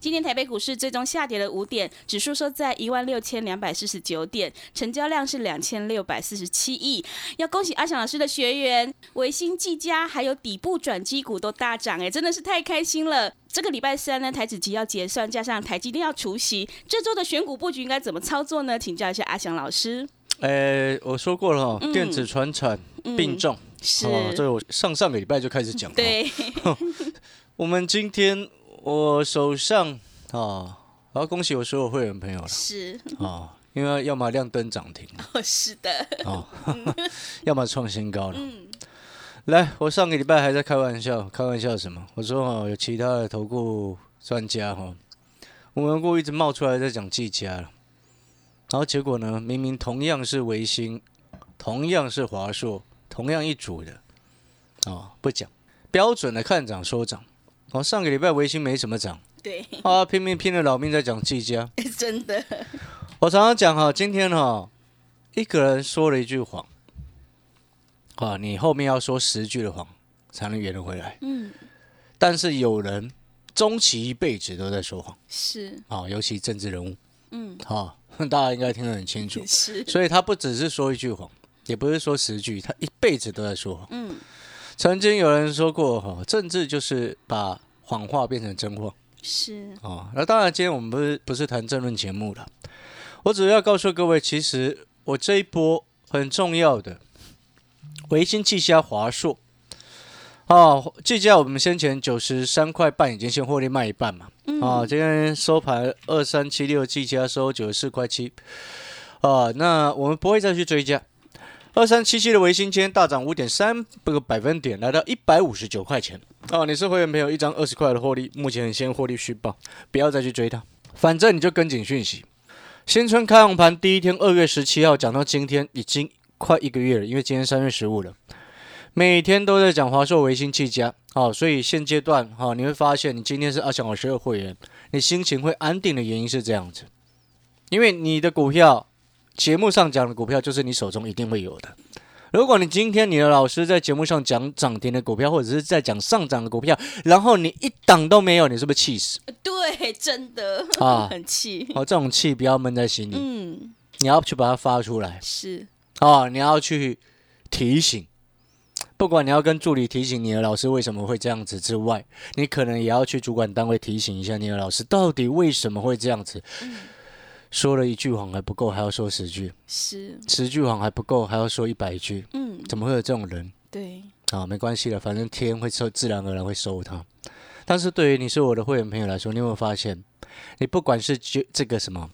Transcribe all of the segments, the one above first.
今天台北股市最终下跌了五点，指数收在一万六千两百四十九点，成交量是两千六百四十七亿。要恭喜阿翔老师的学员，维新、技嘉还有底部转机股都大涨，哎，真的是太开心了。这个礼拜三呢，台子期要结算，加上台积电要除息，这周的选股布局应该怎么操作呢？请教一下阿翔老师。呃，我说过了哈，电子传产并重，是，这我上上个礼拜就开始讲。对，我们今天。我手上啊，我要恭喜我所有会员朋友了。是哦，因为要么亮灯涨停，哦，是的，哦，要么创新高了。嗯，来，我上个礼拜还在开玩笑，开玩笑什么？我说哦，有其他的投顾专家哈，我们顾一直冒出来在讲技嘉了，然后结果呢，明明同样是维新，同样是华硕，同样一组的，哦，不讲，标准的看涨说涨。哦，上个礼拜维新没什么涨，对，啊，拼命拼了老命在讲技嘉，真的。我常常讲哈，今天哈，一个人说了一句谎，啊，你后面要说十句的谎才能圆得回来。嗯。但是有人终其一辈子都在说谎，是啊，尤其政治人物，嗯，好，大家应该听得很清楚，是。所以他不只是说一句谎，也不是说十句，他一辈子都在说谎，嗯。曾经有人说过，哈，政治就是把谎话变成真话。是哦，那当然，今天我们不是不是谈政论节目了。我只要告诉各位，其实我这一波很重要的，维新、技嘉、华硕。哦，技嘉我们先前九十三块半已经先获利卖一半嘛。啊，今天收盘二三七六，技嘉收九十四块七。啊，那我们不会再去追加。二三七七的维新今天大涨五点三个百分点，来到一百五十九块钱。哦，你是会员朋友，一张二十块的获利，目前先获利续报，不要再去追它，反正你就跟紧讯息。新春开红盘第一天，二月十七号讲到今天，已经快一个月了，因为今天三月十五了，每天都在讲华硕、维新、技嘉。哦，所以现阶段哈，你会发现你今天是阿翔老师的会员，你心情会安定的原因是这样子，因为你的股票。节目上讲的股票就是你手中一定会有的。如果你今天你的老师在节目上讲涨停的股票，或者是在讲上涨的股票，然后你一档都没有，你是不是气死？对，真的啊，很气。哦，这种气不要闷在心里，嗯，你要去把它发出来。是啊，你要去提醒，不管你要跟助理提醒你的老师为什么会这样子之外，你可能也要去主管单位提醒一下你的老师，到底为什么会这样子。说了一句谎还不够，还要说十句；是十句谎还不够，还要说一百句。嗯，怎么会有这种人？对，啊，没关系了，反正天会收，自然而然会收他。但是对于你是我的会员朋友来说，你有没有发现，你不管是就这个什么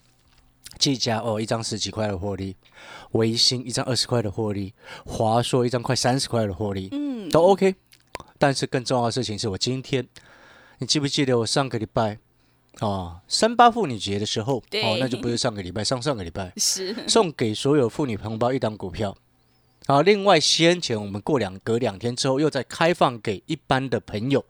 技嘉哦，一张十几块的获利；维新一张二十块的获利；华硕一张快三十块的获利，嗯，都 OK。但是更重要的事情是我今天，你记不记得我上个礼拜？哦，三八妇女节的时候，哦，那就不是上个礼拜，上上个礼拜是送给所有妇女同胞一档股票。啊，另外先前我们过两隔两天之后，又再开放给一般的朋友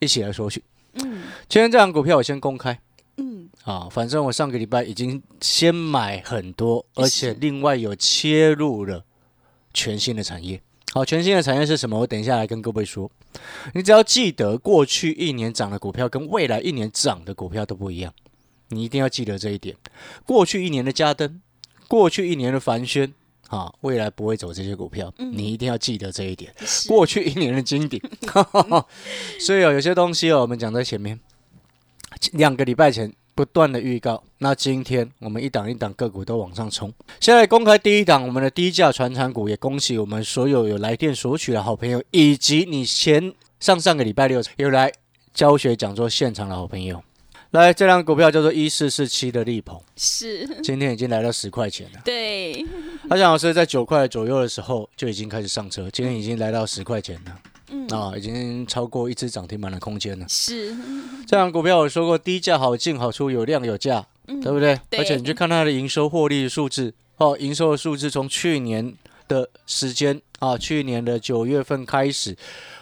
一起来索取。嗯，今天这档股票我先公开。嗯，啊，反正我上个礼拜已经先买很多，而且另外有切入了全新的产业。好，全新的产业是什么？我等一下来跟各位说。你只要记得，过去一年涨的股票跟未来一年涨的股票都不一样。你一定要记得这一点。过去一年的嘉登，过去一年的凡轩，啊，未来不会走这些股票。你一定要记得这一点。过去一年的金鼎 所以哦，有些东西哦，我们讲在前面，两个礼拜前。不断的预告，那今天我们一档一档个股都往上冲。现在公开第一档，我们的低价传产股，也恭喜我们所有有来电索取的好朋友，以及你前上上个礼拜六有来教学讲座现场的好朋友。来，这张股票叫做一四四七的立鹏，是，今天已经来到十块钱了。对，阿翔老师在九块左右的时候就已经开始上车，今天已经来到十块钱了，嗯，啊，已经超过一只涨停板的空间了。是，这样股票我说过，低价好进好出，有量有价，嗯对不对？对而且你去看它的营收获利的数字，哦，营收的数字从去年的时间啊，去年的九月份开始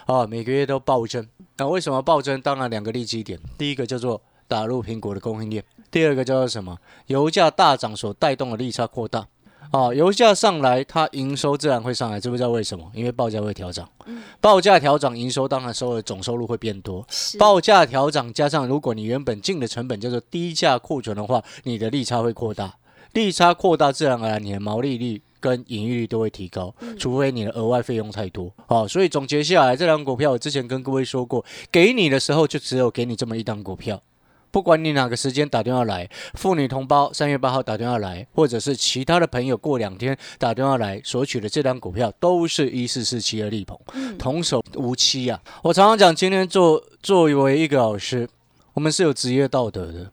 啊，每个月都暴增。那为什么暴增？当然两个利基点，第一个叫做打入苹果的供应链，第二个叫做什么？油价大涨所带动的利差扩大。啊，油价上来，它营收自然会上来，知不知道为什么？因为报价会调涨，报价调涨，营收当然收的总收入会变多。报价调涨加上，如果你原本进的成本叫做低价库存的话，你的利差会扩大，利差扩大，自然而然你的毛利率跟盈利率都会提高，除非你的额外费用太多。好、所以总结下来，这档股票我之前跟各位说过，给你的时候就只有给你这么一档股票。不管你哪个时间打电话来，妇女同胞三月八号打电话来，或者是其他的朋友过两天打电话来索取的这张股票，都是一四四七的力鹏，童叟无欺啊！我常常讲，今天做作为一个老师，我们是有职业道德的。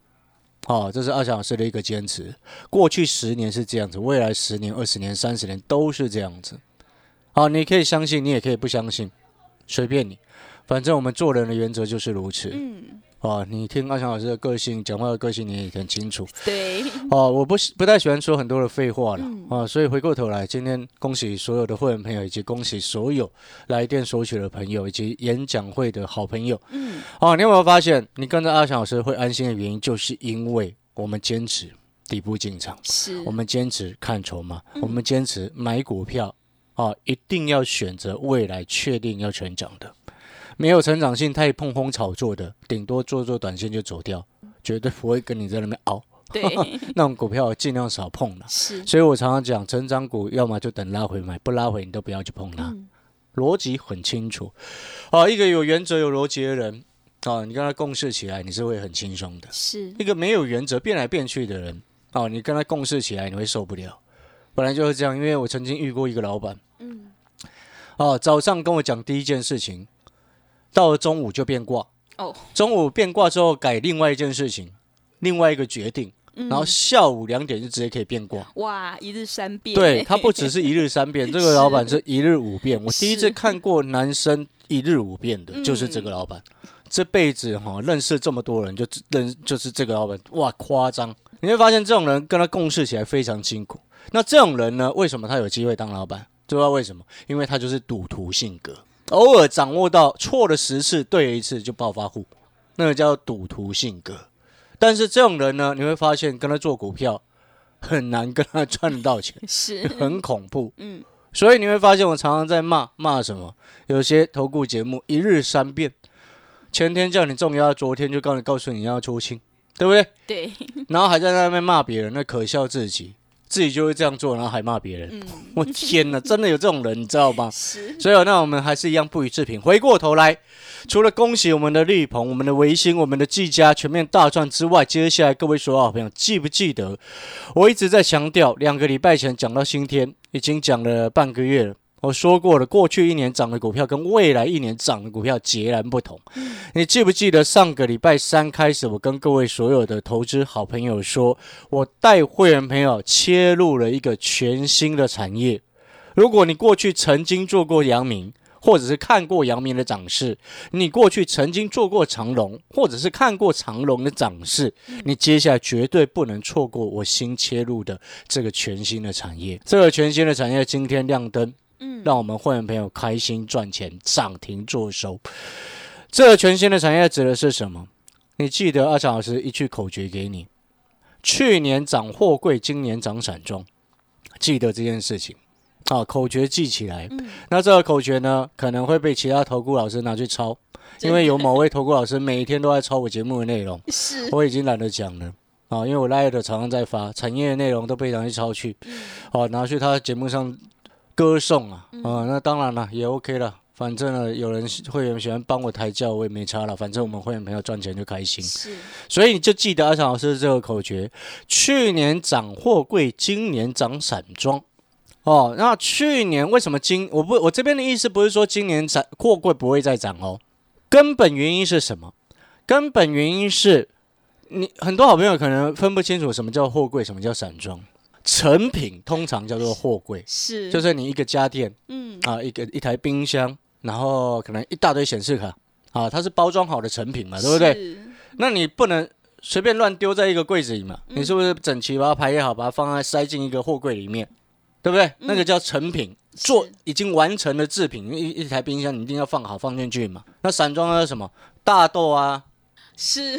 哦，这是二翔老师的一个坚持。过去十年是这样子，未来十年、二十年、三十年都是这样子。好，你可以相信，你也可以不相信，随便你。反正我们做人的原则就是如此。嗯，哦，你听阿强老师的个性，讲话的个性你也很清楚。对，哦，我不喜不太喜欢说很多的废话了嗯。啊，所以回过头来，今天恭喜所有的会员朋友，以及恭喜所有来电索取的朋友，以及演讲会的好朋友。嗯，哦，你有没有发现，你跟着阿强老师会安心的原因，就是因为我们坚持底部进场，是，我们坚持看筹码，嗯。我们坚持买股票啊，一定要选择未来确定要成长的，没有成长性太碰风炒作的，顶多做做短线就走掉，绝对不会跟你在那边熬。对，那种股票尽量少碰了。是，所以我常常讲，成长股要么就等拉回买，不拉回你都不要去碰它。嗯，逻辑很清楚。啊，一个有原则、有逻辑的人啊，你跟他共事起来，你是会很轻松的。是，一个没有原则、变来变去的人，啊，你跟他共事起来，你会受不了。本来就是这样，因为我曾经遇过一个老板，嗯，啊，早上跟我讲第一件事情，到了中午就变卦，哦，中午变卦之后改另外一件事情，另外一个决定，嗯然后下午两点就直接可以变卦。哇，一日三变，对他不只是一日三变，这个老板是一日五变。我第一次看过男生一日五变的，就是这个老板。这辈子哈认识这么多人，就只认就是这个老板，哇，夸张！你会发现这种人跟他共事起来非常辛苦。那这种人呢，为什么他有机会当老板？知道为什么？因为他就是赌徒性格，偶尔掌握到错了十次，对了一次就暴发户，那个叫赌徒性格。但是这种人呢，你会发现跟他做股票很难跟他赚得到钱。是，很恐怖。嗯，所以你会发现我常常在骂骂什么？有些投顾节目一日三变，前天叫你重压，昨天就告你告诉你要出清，对不对？对，然后还在那边骂别人，那可笑自己，自己就会这样做，然后还骂别人。嗯，我天哪，真的有这种人，你知道吗？是，所以，那我们还是一样不予置评。回过头来，除了恭喜我们的绿鹏、我们的维新、我们的技嘉全面大赚之外，接下来各位所有好朋友记不记得，我一直在强调，两个礼拜前讲到今天，已经讲了半个月了。我说过了，过去一年涨的股票跟未来一年涨的股票截然不同。你记不记得上个礼拜三开始，我跟各位所有的投资好朋友说，我带会员朋友切入了一个全新的产业。如果你过去曾经做过阳明，或者是看过阳明的涨势，你过去曾经做过长龙，或者是看过长龙的涨势，你接下来绝对不能错过我新切入的这个全新的产业。这个全新的产业今天亮灯，嗯，让我们会员朋友开心赚钱，涨停做收。这个全新的产业指的是什么？你记得阿强老师一句口诀给你：去年涨货柜，今年涨散装，记得这件事情。啊，口诀记起来。嗯那这个口诀呢，可能会被其他投顾老师拿去抄，因为有某位投顾老师每天都在抄我节目的内容，是，我已经懒得讲了。啊，因为我 Light 常常在发产业的内容，都被拿去抄去，哦，拿去他节目上歌颂啊，啊，那当然了，也 OK 了。反正呢，有人会员喜欢帮我抬轿，我也没差了。反正我们会员朋友赚钱就开心，是，所以你就记得阿强老师这个口诀：去年涨货柜，今年涨散装。哦，那去年为什么今我不我这边的意思不是说今年涨货柜不会再涨哦，根本原因是什么？根本原因是你很多好朋友可能分不清楚什么叫货柜，什么叫散装。成品通常叫做货柜，是，就是你一个家电嗯，啊，一个一台冰箱，然后可能一大堆显示卡啊，它是包装好的成品嘛，对不对？那你不能随便乱丢在一个柜子里嘛，嗯。你是不是整齐把它排列好，把它放在塞进一个货柜里面，对不对？那个叫成品，做已经完成的制品，一一台冰箱你一定要放好放进去嘛。那散装的是什么？大豆啊，是，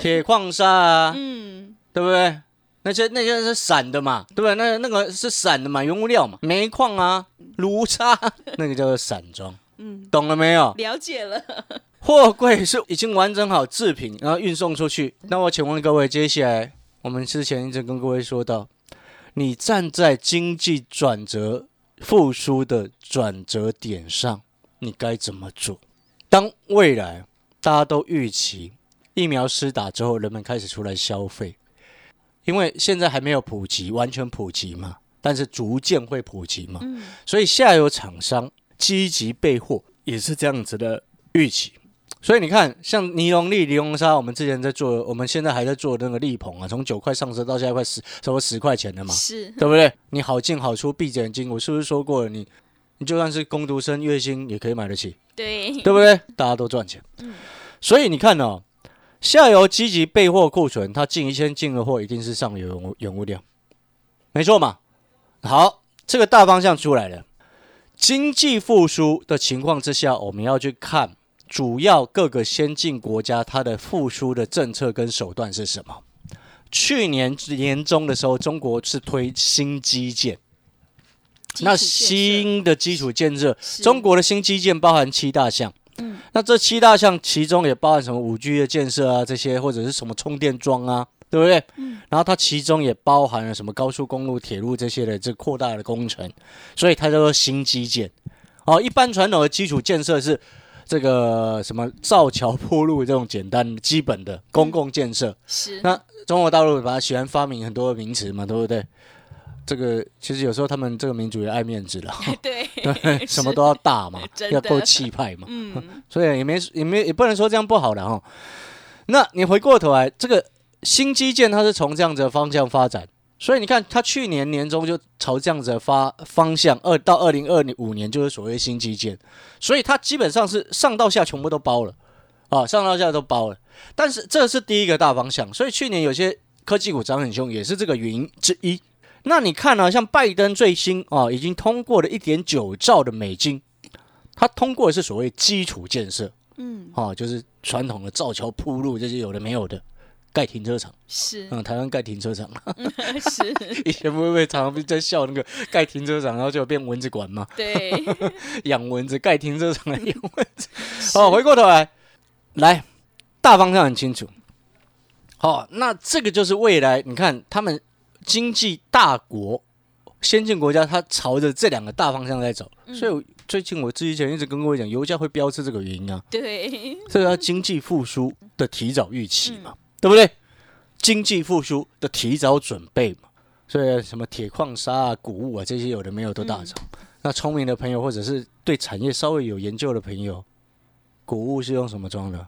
铁矿砂啊，嗯，对不对？那些那些是散的嘛，对不对？那那个是散的嘛，原物料嘛，煤矿啊、炉渣，那个叫做散装，嗯，懂了没有？了解了，货柜是已经完整好制品，然后运送出去。那我请问各位，接下来我们之前一直跟各位说到，你站在经济转折复苏的转折点上，你该怎么做？当未来大家都预期疫苗施打之后，人们开始出来消费，因为现在还没有普及，完全普及嘛，但是逐渐会普及嘛，嗯，所以下游厂商积极备货，也是这样子的预期。所以你看，像尼龙粒、尼龙纱，我们之前在做，我们现在还在做那个力捧啊，从九块上升到现在快十，差不多十块钱的嘛，是，对不对？你好进好出，闭着眼睛，我是不是说过了？你你就算是工读生，月薪也可以买得起，对，对不对？大家都赚钱。所以你看哦，下游积极备货库存，它进一千进的货一定是上游原物原物料，没错嘛。好，这个大方向出来了。经济复苏的情况之下，我们要去看主要各个先进国家它的复苏的政策跟手段是什么。去年年中的时候，中国是推新基建，那新的基础建设，中国的新基建包含七大项。嗯那这七大项其中也包含什么五 G 的建设啊，这些或者是什么充电桩啊，对不对？嗯然后它其中也包含了什么高速公路、铁路这些的这扩大的工程，所以它叫做新基建。哦，一般传统的基础建设是这个什么造桥铺路这种简单基本的公共建设。是，那中国大陆把它喜欢发明很多的名词嘛，对不对？这个其实有时候他们这个民族也爱面子了，对，对，什么都要大嘛 要够气派嘛，嗯，所以也没也没也不能说这样不好的哈。那你回过头来，这个新基建它是从这样子的方向发展，所以你看它去年年中就朝这样子的发方向，二到二零二五年就是所谓新基建，所以它基本上是上到下全部都包了啊，上到下都包了。但是这是第一个大方向，所以去年有些科技股涨很凶，也是这个原因之一。那你看呢、像拜登最新啊，已经通过了一点九兆的美金，他通过的是所谓基础建设，嗯，哦，就是传统的造桥铺路这些有的没有的，盖停车场，是，嗯，台湾盖停车场，是，以前不会常常在笑那个盖停车场，然后就变蚊子馆嘛，对，养蚊子，盖停车场来养蚊子。好，回过头来，来大方向很清楚。好，那这个就是未来，你看他们经济大国、先进国家，它朝着这两个大方向在走。所以最近我之前一直跟各位讲，油价会飙是这个原因啊。对，这个叫经济复苏的提早预期嘛，对不对？经济复苏的提早准备嘛，所以什么铁矿砂啊、谷物啊这些有的没有都大涨。那聪明的朋友或者是对产业稍微有研究的朋友，谷物是用什么装的？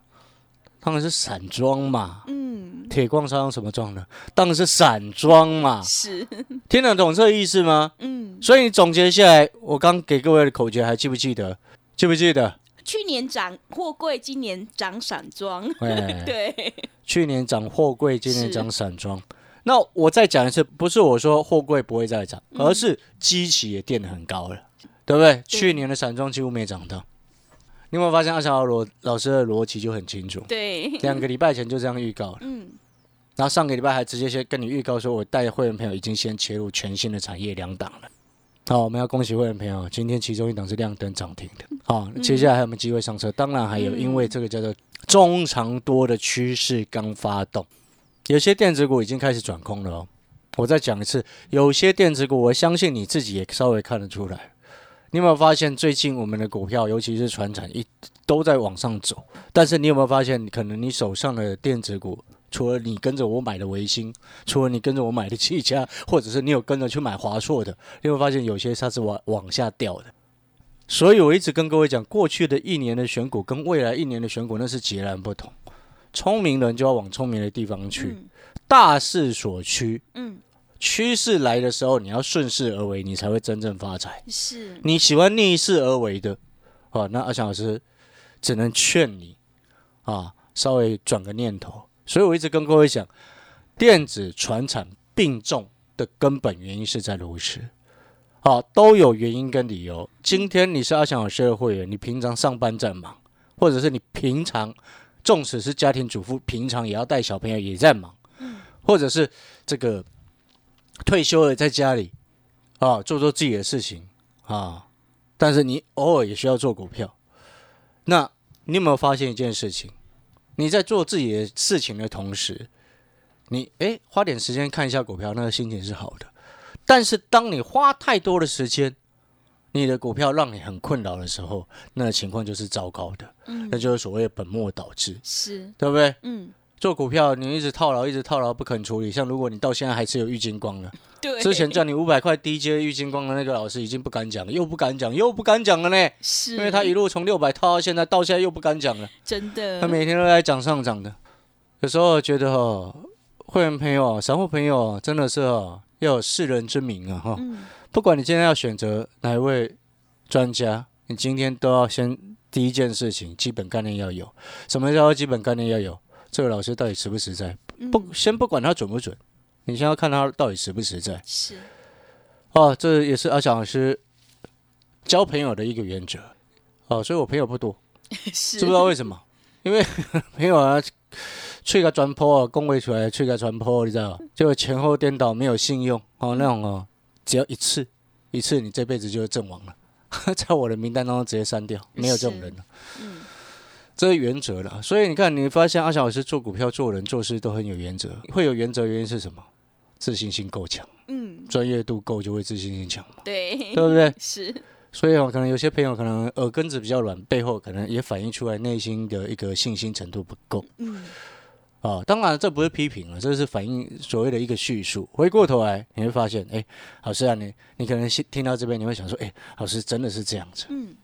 当然是散装嘛。嗯，铁矿砂用什么装呢？当然是散装嘛。是，听得懂这个意思吗？嗯，所以你总结下来，我刚给各位的口诀还记不记得？记不记得？去年涨货柜，今年涨散装，哎，对，去年涨货柜，今年是涨散装。那我再讲一次，不是我说货柜不会再涨，嗯而是基期也垫得很高了，对不对？去年的散装几乎没涨到。你有没有发现阿小罗老师的逻辑就很清楚？对，两个礼拜前就这样预告了，嗯，然后上个礼拜还直接先跟你预告说，我带会员朋友已经先切入全新的产业两档了。好，我们要恭喜会员朋友，今天其中一档是亮灯涨停的。好，接下来还有没有机会上车？当然还有，嗯因为这个叫做中长多的趋势刚发动，有些电子股已经开始转空了哦。我再讲一次，有些电子股，我相信你自己也稍微看得出来。你有没有发现最近我们的股票，尤其是船产，一都在往上走？但是你有没有发现，可能你手上的电子股，除了你跟着我买的维新，除了你跟着我买的技嘉，或者是你有跟着去买华硕的，你有没有发现有些它是往往下掉的？所以我一直跟各位讲，过去的一年的选股跟未来一年的选股那是截然不同。聪明人就要往聪明的地方去，嗯大势所趋，嗯，趋势来的时候，你要顺势而为，你才会真正发财。是，你喜欢逆势而为的，哦，那阿强老师只能劝你啊，稍微转个念头。所以我一直跟各位讲，电子、传产并重的根本原因是在如此。啊，都有原因跟理由。今天你是阿强老师的会员，你平常上班在忙，或者是你平常，纵使是家庭主妇，平常也要带小朋友也在忙，或者是这个退休了在家里啊，做做自己的事情啊，但是你偶尔也需要做股票。那你有没有发现一件事情？你在做自己的事情的同时，你诶花点时间看一下股票，那个心情是好的。但是当你花太多的时间，你的股票让你很困扰的时候，那个情况就是糟糕的，嗯那就是所谓的本末倒置，是，对不对？嗯，做股票你一直套牢，一直套牢不肯处理，像如果你到现在还持有郁金光呢，对，之前叫你五百块低阶郁金光的那个老师已经不敢讲了，又不敢讲，又不敢讲了呢，是，因为他一路从六百套到现在，到现在又不敢讲了，真的，他每天都在讲上涨的。有时候觉得哦，会员朋友、散户朋友真的是哦，要有世人之明啊哈。嗯，不管你今天要选择哪一位专家，你今天都要先第一件事情，基本概念要有。什么叫做基本概念要有？这个老师到底实不实在？嗯不，先不管他准不准，你先要看他到底实不实在。是，哦，这也是阿翔老师交朋友的一个原则。哦，所以我朋友不多，是，知不知道为什么？因为 朋友啊，吹个转坡啊，恭维出来吹个转坡，你知道吗？就前后颠倒，没有信用哦，那种哦，只要一次一次，你这辈子就是阵亡了，在我的名单当中直接删掉，没有这种人了。嗯，这是原则了，所以你看，你发现阿翔老师做股票、做人、做事都很有原则。会有原则，原因是什么？自信心够强，嗯，专业度够，就会自信心强嘛，对，对不对？是，所以哦，可能有些朋友可能耳根子比较软，背后可能也反映出来内心的一个信心程度不够嗯，啊。当然，这不是批评了，这是反映所谓的一个叙述。回过头来，你会发现，哎，老师啊，你你可能听听到这边，你会想说，哎，老师真的是这样子。嗯，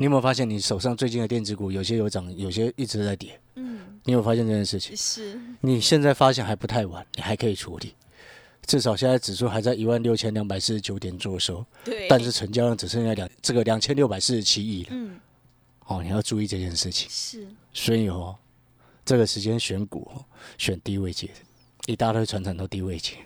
你有没有发现，你手上最近的电子股有些有涨，有些一直在跌？嗯，你有发现这件事情？是，你现在发现还不太晚，你还可以处理。至少现在指数还在一万六千两百四十九点做收，对，但是成交量只剩下两这个两千六百四十七亿了。嗯，哦，你要注意这件事情。是，所以哦，这个时间选股哦，选低位阶的，一大堆船长都低位阶，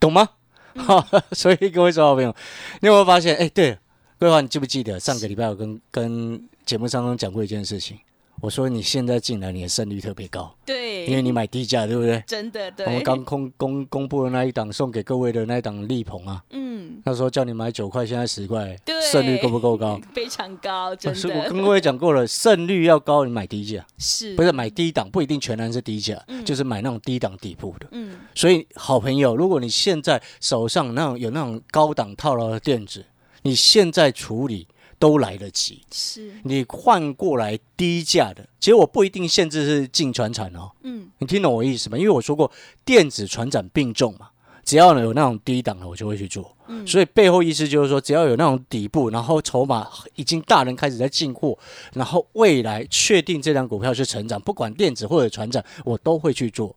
懂吗？哈、所以各位小好朋友，你有没有发现？哎，对了，各位，你记不记得上个礼拜我跟跟节目当中讲过一件事情？我说你现在进来，你的胜率特别高，对，因为你买低价，对不对？真的对，我们刚公公公布的那一档送给各位的那一档力鹏啊，嗯，那时候叫你买九块，现在十块，对，胜率够不够高？非常高，真是我跟各位讲过了，胜率要高，你买低价，是。不是买低档，不一定全然是低价，嗯。就是买那种低档底部的。嗯，所以，好朋友，如果你现在手上那种有那种高档套牢的电子，你现在处理都来得及。是，你换过来低价的，其实我不一定限制是进船产哦，嗯，你听懂我意思吗？因为我说过电子船长并重嘛，只要有那种低档的，我就会去做。嗯所以背后意思就是说，只要有那种底部，然后筹码已经大人开始在进货，然后未来确定这张股票是成长，不管电子或者船长，我都会去做。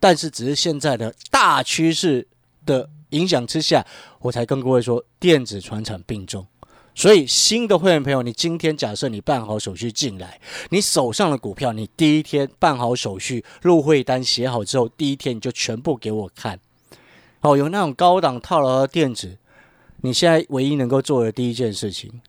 但是只是现在的大趋势的影响之下，我才跟各位说电子船产并重。所以新的会员朋友，你今天假设你办好手续进来，你手上的股票，你第一天办好手续，入会单写好之后，第一天你就全部给我看。哦，有那种高档套牢的电子，你现在唯一能够做的第一件事情，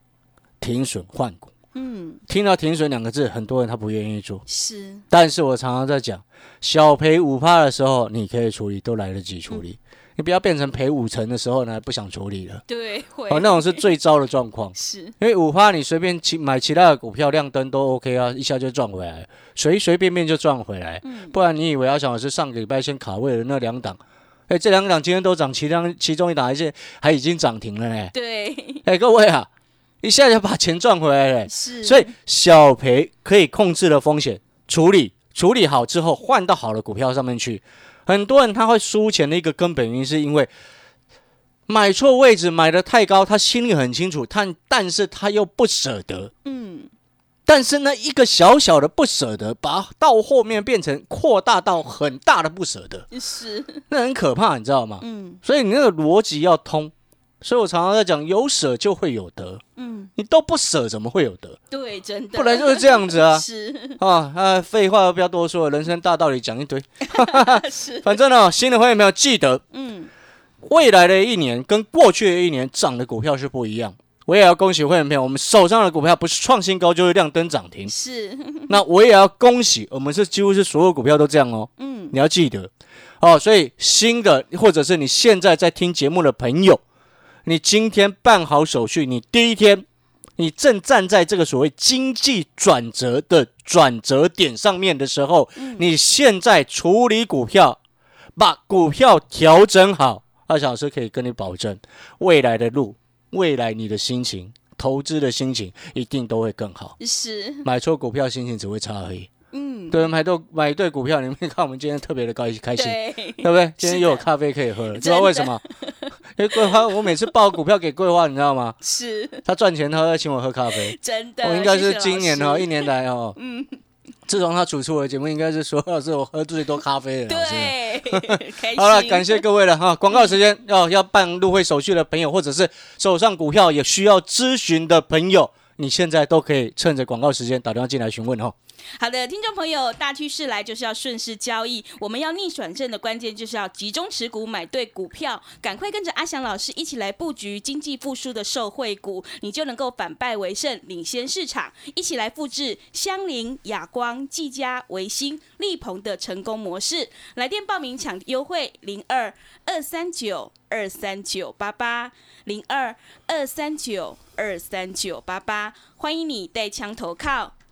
停损换股。嗯，听到停损两个字，很多人他不愿意做。是，但是我常常在讲，小赔五趴的时候，你可以处理，都来得及处理。你不要变成赔五成的时候呢，不想处理了。对，会，哦，那种是最糟的状况。是，因为五花你随便其买其他的股票亮灯都 OK 啊，一下就赚回来，随随便便就赚回来。嗯，不然你以为阿翔老师上个礼拜先卡位的那两档，哎，这两档今天都涨，其中其中一档还是还已经涨停了呢。对，哎，各位啊，一下就把钱赚回来了。是，所以小赔可以控制的风险处理处理好之后，换到好的股票上面去。很多人他会输钱的一个根本原因，是因为买错位置，买的太高，他心里很清楚，但但是他又不舍得。嗯，但是呢，一个小小的不舍得，把到后面变成扩大到很大的不舍得，是，那很可怕，你知道吗？嗯所以你那个逻辑要通。所以我常常在讲，有舍就会有得，嗯，你都不舍，怎么会有得？对，真的，不然就是这样子啊！是啊啊，废话不要多说，人生大道理讲一堆。是，反正呢，新的会员没有记得，嗯，未来的一年跟过去的一年涨的股票是不一样。我也要恭喜会员朋友，我们手上的股票不是创新高就是亮灯涨停。是，那我也要恭喜，我们是几乎是所有股票都这样哦。嗯，你要记得哦。所以新的或者是你现在在听节目的朋友，你今天办好手续，你第一天你正站在这个所谓经济转折的转折点上面的时候，你现在处理股票，把股票调整好，二小时可以跟你保证，未来的路，未来你的心情，投资的心情一定都会更好。是，买错股票心情只会差而已。嗯，对，买对买对股票，你们看我们今天特别的高开心，对，对不对？今天又有咖啡可以喝了，知道为什么？因为桂花，我每次报股票给桂花，你知道吗？是他赚钱，他要请我喝咖啡。真的，我应该是今年哦，老师一年来哦，嗯，自从他主持我的节目，应该是说老师我喝最多咖啡的老师。对，开心，好了，感谢各位了哈。广告时间，要要办入会手续的朋友，或者是手上股票也需要咨询的朋友，你现在都可以趁着广告时间打电话进来询问哈。好的，听众朋友，大趋势来就是要顺势交易。我们要逆转胜的关键就是要集中持股，买对股票，赶快跟着阿翔老师一起来布局经济复苏的受惠股，你就能够反败为胜，领先市场。一起来复制香菱、亚光、技嘉、维新、力鹏的成功模式。来电报名抢优惠零二二三九二三九八八零二二三九二三九八八，欢迎你带枪投靠。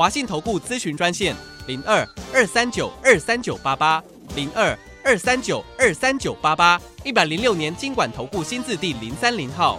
华信投顾咨询专线零二二三九二三九八八零二二三九二三九八八，一百零六年经管投顾新字第零三零号。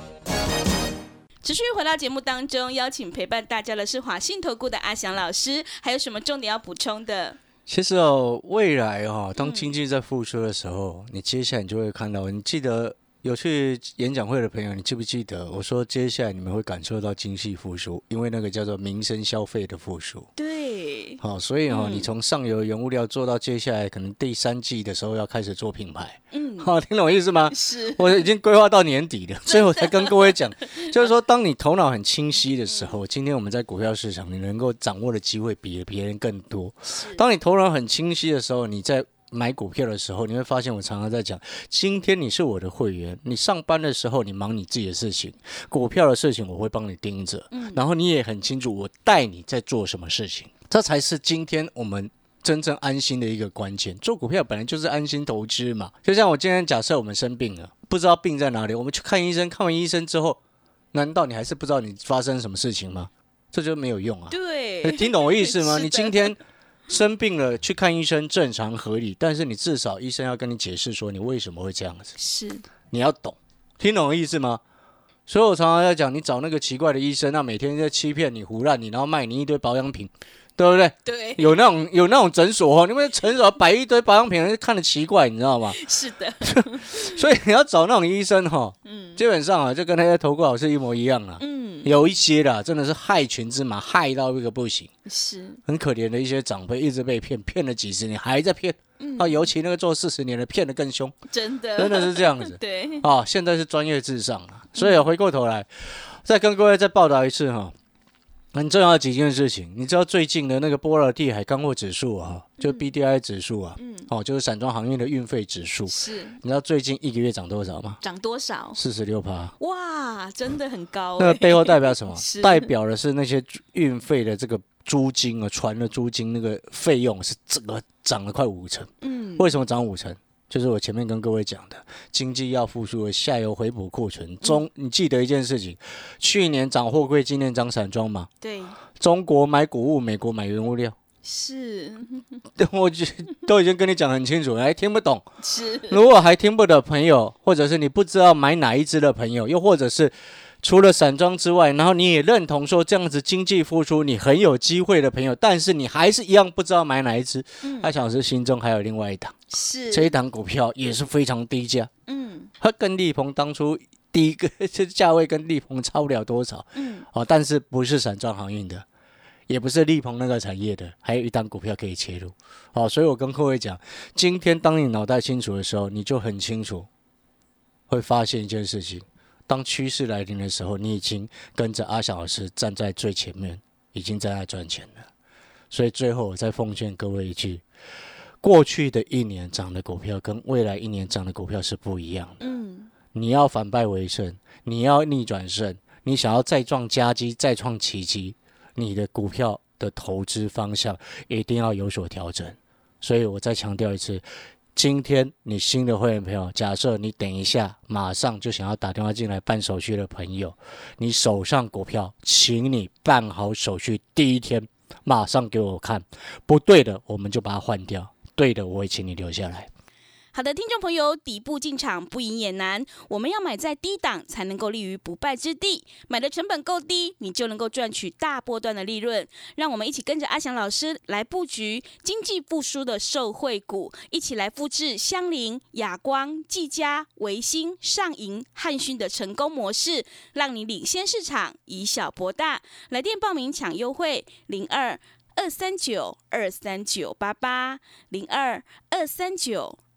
持续回到节目当中，邀请陪伴大家的是华信投顾的阿翔老师，还有什么重点要补充的？其实哦，未来哦，当经济在复苏的时候，你接下来你就会看到，你记得有去演讲会的朋友，你记不记得？我说接下来你们会感受到经济复苏，因为那个叫做民生消费的复苏。对，好、所以哦，嗯。你从上游原物料做到接下来可能第三季的时候要开始做品牌，嗯，好、听懂我意思吗？是，我已经规划到年底了，所以我才跟各位讲，就是说，当你头脑很清晰的时候，今天我们在股票市场，你能够掌握的机会比别人更多。当你头脑很清晰的时候，你在买股票的时候，你会发现我常常在讲，今天你是我的会员，你上班的时候你忙你自己的事情，股票的事情我会帮你盯着，然后你也很清楚我带你在做什么事情，这才是今天我们。真正安心的一个关键，做股票本来就是安心投资嘛。就像我今天假设我们生病了，不知道病在哪里，我们去看医生，看完医生之后，难道你还是不知道你发生什么事情吗？这就没有用啊。对，你 听懂我意思吗？你今天生病了去看医生，正常合理，但是你至少医生要跟你解释说你为什么会这样子，是你要懂，听懂我意思吗？所以我常常在讲，你找那个奇怪的医生，那每天在欺骗你、胡乱你，然后卖你一堆保养品，对不对？对，有那种有那种诊所哦，你们诊所摆一堆保养品，看着奇怪，你知道吗？是的，所以你要找那种医生哈，嗯基本上啊，就跟那些投顾老师一模一样啊。嗯，有一些啦，真的是害群之马，害到一个不行。是，很可怜的一些长辈一直被骗，骗了几十年还在骗嗯啊！尤其那个做四十年的骗得更凶，真的，真的是这样子 对，啊！现在是专业至上了，所以回过头来再跟各位再报道一次哈，很重要的几件事情。你知道最近的那个波罗的海干货指数啊，就 BDI 指数啊，嗯，哦，就是散装行业的运费指数，是你知道最近一个月涨多少吗？涨多少？四十六趴。哇，真的很高欸，那个背后代表什么？代表的是那些运费的这个租金啊，船的租金那个费用是整个涨了快五成。嗯，为什么涨五成？就是我前面跟各位讲的，经济要复苏了，下游回补库存。中，你记得一件事情，去年涨货柜，今年涨散装嘛。对，中国买谷物，美国买原物料，是 我觉都已经跟你讲很清楚，还听不懂。是，如果还听不懂朋友，或者是你不知道买哪一只的朋友，又或者是除了散装之外，然后你也认同说这样子经济复苏你很有机会的朋友，但是你还是一样不知道买哪一只，阿想是心中还有另外一档，是。这一档股票也是非常低价，嗯。它跟力鹏当初第一个 这价位跟力鹏差不了多少。嗯。哦，但是不是散装航运的。也不是力鹏那个产业的，还有一档股票可以切入，哦，所以我跟各位讲，今天当你脑袋清楚的时候，你就很清楚，会发现一件事情：当趋势来临的时候，你已经跟着阿翔老师站在最前面，已经在那赚钱了。所以最后我再奉劝各位一句：过去的一年涨的股票跟未来一年涨的股票是不一样的。嗯你要反败为胜，你要逆转胜，你想要再创佳绩、再创奇迹，你的股票的投资方向一定要有所调整。所以我再强调一次，今天你新的会员朋友，假设你等一下马上就想要打电话进来办手续的朋友，你手上股票，请你办好手续，第一天马上给我看，不对的我们就把它换掉，对的我会请你留下来。好的，听众朋友，底部进场不赢也难，我们要买在低档，才能够立于不败之地。买的成本够低，你就能够赚取大波段的利润。让我们一起跟着阿翔老师来布局经济复苏的受惠股，一起来复制香菱、亚光、技嘉、维新、上银、汉讯的成功模式，让你领先市场，以小博大。来电报名抢优惠，零二二三九二三九八八零二二三九。